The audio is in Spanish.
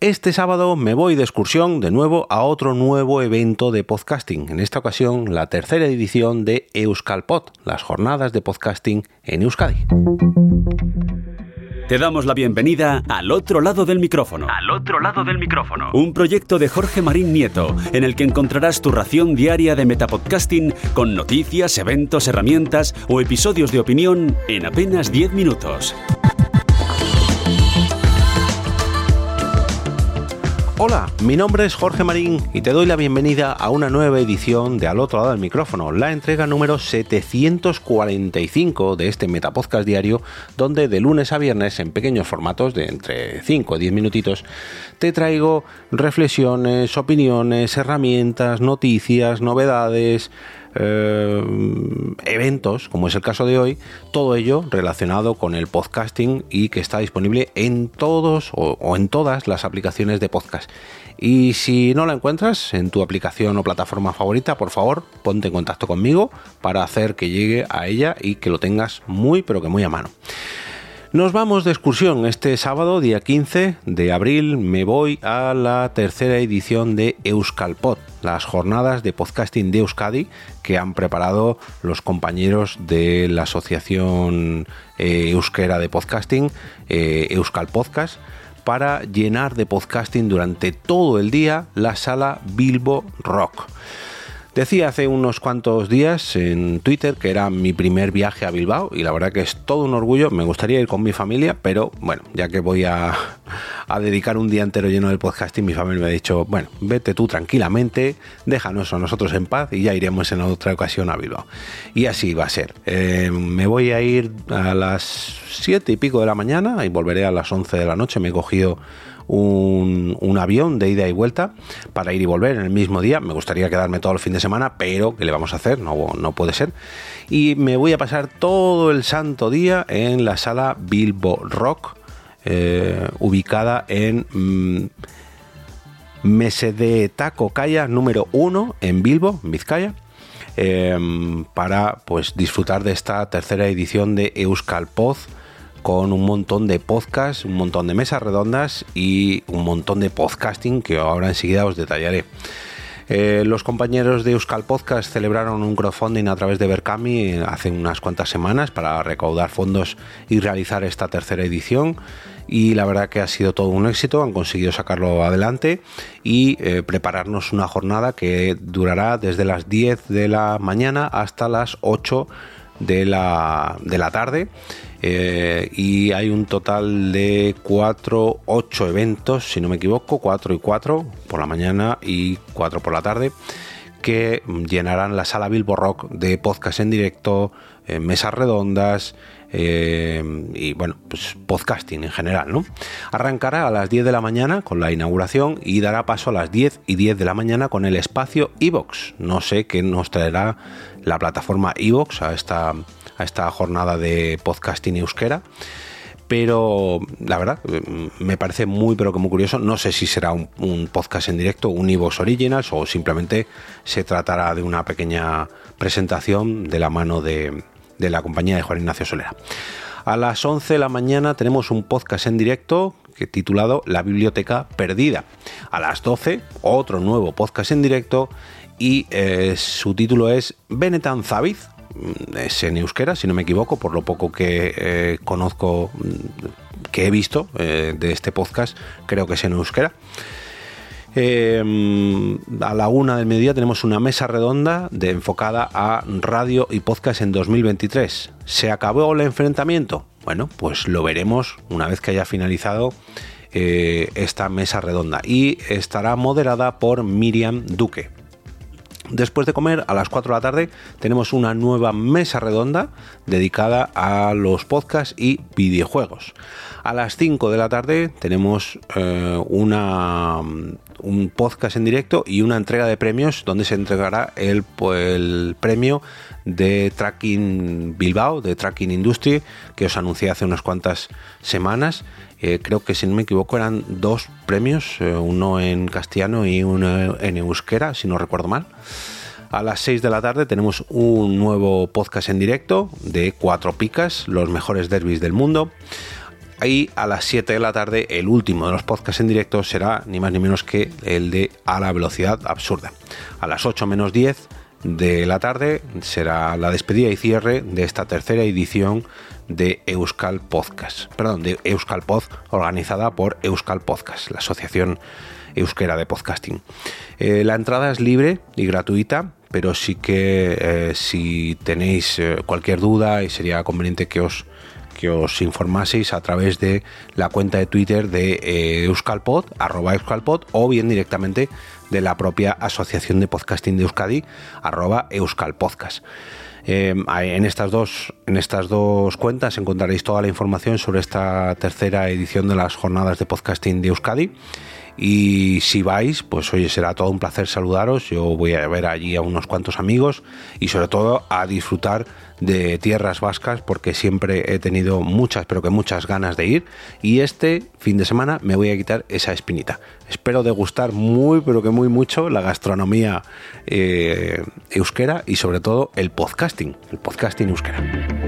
Este sábado me voy de excursión de nuevo a otro nuevo evento de podcasting, en esta ocasión la tercera edición de Euskalpod, las jornadas de podcasting en Euskadi. Te damos la bienvenida al otro lado del micrófono. Al otro lado del micrófono. Un proyecto de Jorge Marín Nieto, en el que encontrarás tu ración diaria de metapodcasting con noticias, eventos, herramientas o episodios de opinión en apenas 10 minutos. Hola, mi nombre es Jorge Marín y te doy la bienvenida a una nueva edición de Al otro lado del micrófono, la entrega número 745 de este Metapodcast diario, donde de lunes a viernes en pequeños formatos de entre 5 y 10 minutitos te traigo reflexiones, opiniones, herramientas, noticias, novedades, eh, eventos, como es el caso de hoy, todo ello relacionado con el podcasting y que está disponible en todos o, en todas las aplicaciones de podcast. Y si no la encuentras en tu aplicación o plataforma favorita, por favor, ponte en contacto conmigo para hacer que llegue a ella y que lo tengas muy, pero que muy a mano. Nos vamos de excursión este sábado, día 15 de abril. Me voy a la tercera edición de Euskalpod, las jornadas de podcasting de Euskadi que han preparado los compañeros de la Asociación eh, Euskera de Podcasting, eh, Euskal Podcast, para llenar de podcasting durante todo el día la sala Bilbo Rock. Decía hace unos cuantos días en Twitter que era mi primer viaje a Bilbao y la verdad que es todo un orgullo. Me gustaría ir con mi familia, pero bueno, ya que voy a, dedicar un día entero lleno del podcasting, mi familia me ha dicho, bueno, vete tú tranquilamente, déjanos a nosotros en paz y ya iremos en otra ocasión a Bilbao. Y así va a ser. Eh, me voy a ir a las siete y pico de la mañana y volveré a las 11 de la noche. Me he cogido un, avión de ida y vuelta para ir y volver en el mismo día. Me gustaría quedarme todo el fin de semana, pero ¿qué le vamos a hacer? No, puede ser. Y me voy a pasar todo el santo día en la sala Bilbo Rock, eh, ubicada en mm, de Taco Calla número 1 en Bilbo, Vizcaya. Em, para pues disfrutar de esta tercera edición de Euskal Poz con un montón de podcasts, un montón de mesas redondas y un montón de podcasting que ahora enseguida os detallaré. Eh, los compañeros de Euskal Podcast celebraron un crowdfunding a través de Berkami hace unas cuantas semanas para recaudar fondos y realizar esta tercera edición y la verdad que ha sido todo un éxito, han conseguido sacarlo adelante y eh, prepararnos una jornada que durará desde las 10 de la mañana hasta las 8 de la, de la tarde eh, y hay un total de 4, 8 eventos, si no me equivoco, 4 y 4 por la mañana y 4 por la tarde, que llenarán la sala Bilbo Rock de podcast en directo, mesas redondas, eh, y bueno, pues podcasting en general, ¿no? Arrancará a las 10 de la mañana con la inauguración y dará paso a las 10 y 10 de la mañana con el espacio Evox. No sé qué nos traerá la plataforma Evox a esta, a esta jornada de podcasting euskera pero la verdad me parece muy pero que muy curioso. No sé si será un, podcast en directo, un Evox Originals o simplemente se tratará de una pequeña presentación de la mano de, de la compañía de Juan Ignacio Solera. A las 11 de la mañana tenemos un podcast en directo titulado La Biblioteca Perdida. A las 12, otro nuevo podcast en directo y eh, su título es Benetan Zaviz. Mm, es en euskera, si no me equivoco, por lo poco que eh, conozco, mm, que he visto eh, de este podcast, creo que es en euskera. Em, a la una del mediodía tenemos una mesa redonda de, enfocada a radio y podcast en 2023. ¿Se acabó el enfrentamiento? Bueno, pues lo veremos una vez que haya finalizado eh, esta mesa redonda y estará moderada por Miriam Duque. Después de comer, a las 4 de la tarde, tenemos una nueva mesa redonda dedicada a los podcasts y videojuegos. A las 5 de la tarde tenemos eh, una, un podcast en directo y una entrega de premios donde se entregará el, el premio de Tracking Bilbao, de Tracking Industry, que os anuncié hace unas cuantas semanas. Eh, creo que si no me equivoco eran dos premios, eh, uno en castellano y uno en euskera, si no recuerdo mal. A las 6 de la tarde tenemos un nuevo podcast en directo de Cuatro Picas, los mejores derbis del mundo. Ahí a las 7 de la tarde el último de los podcasts en directo será ni más ni menos que el de A la velocidad absurda. A las 8 menos 10 de la tarde será la despedida y cierre de esta tercera edición de Euskal Podcast, perdón, de Euskal Pod organizada por Euskal Podcast, la asociación euskera de podcasting. Eh, la entrada es libre y gratuita, pero sí que eh, si tenéis eh, cualquier duda y sería conveniente que os que os informaseis a través de la cuenta de Twitter de Euskalpod, arroba Euskalpod, o bien directamente de la propia Asociación de Podcasting de Euskadi, arroba Euskalpodcast. en, estas dos, en estas dos cuentas encontraréis toda la información sobre esta tercera edición de las jornadas de podcasting de Euskadi y si vais, pues oye, será todo un placer saludaros. Yo voy a ver allí a unos cuantos amigos y sobre todo a disfrutar de tierras vascas porque siempre he tenido muchas, pero que muchas ganas de ir. Y este fin de semana me voy a quitar esa espinita. Espero degustar muy, pero que muy mucho la gastronomía eh, euskera y sobre todo el podcasting, el podcasting euskera.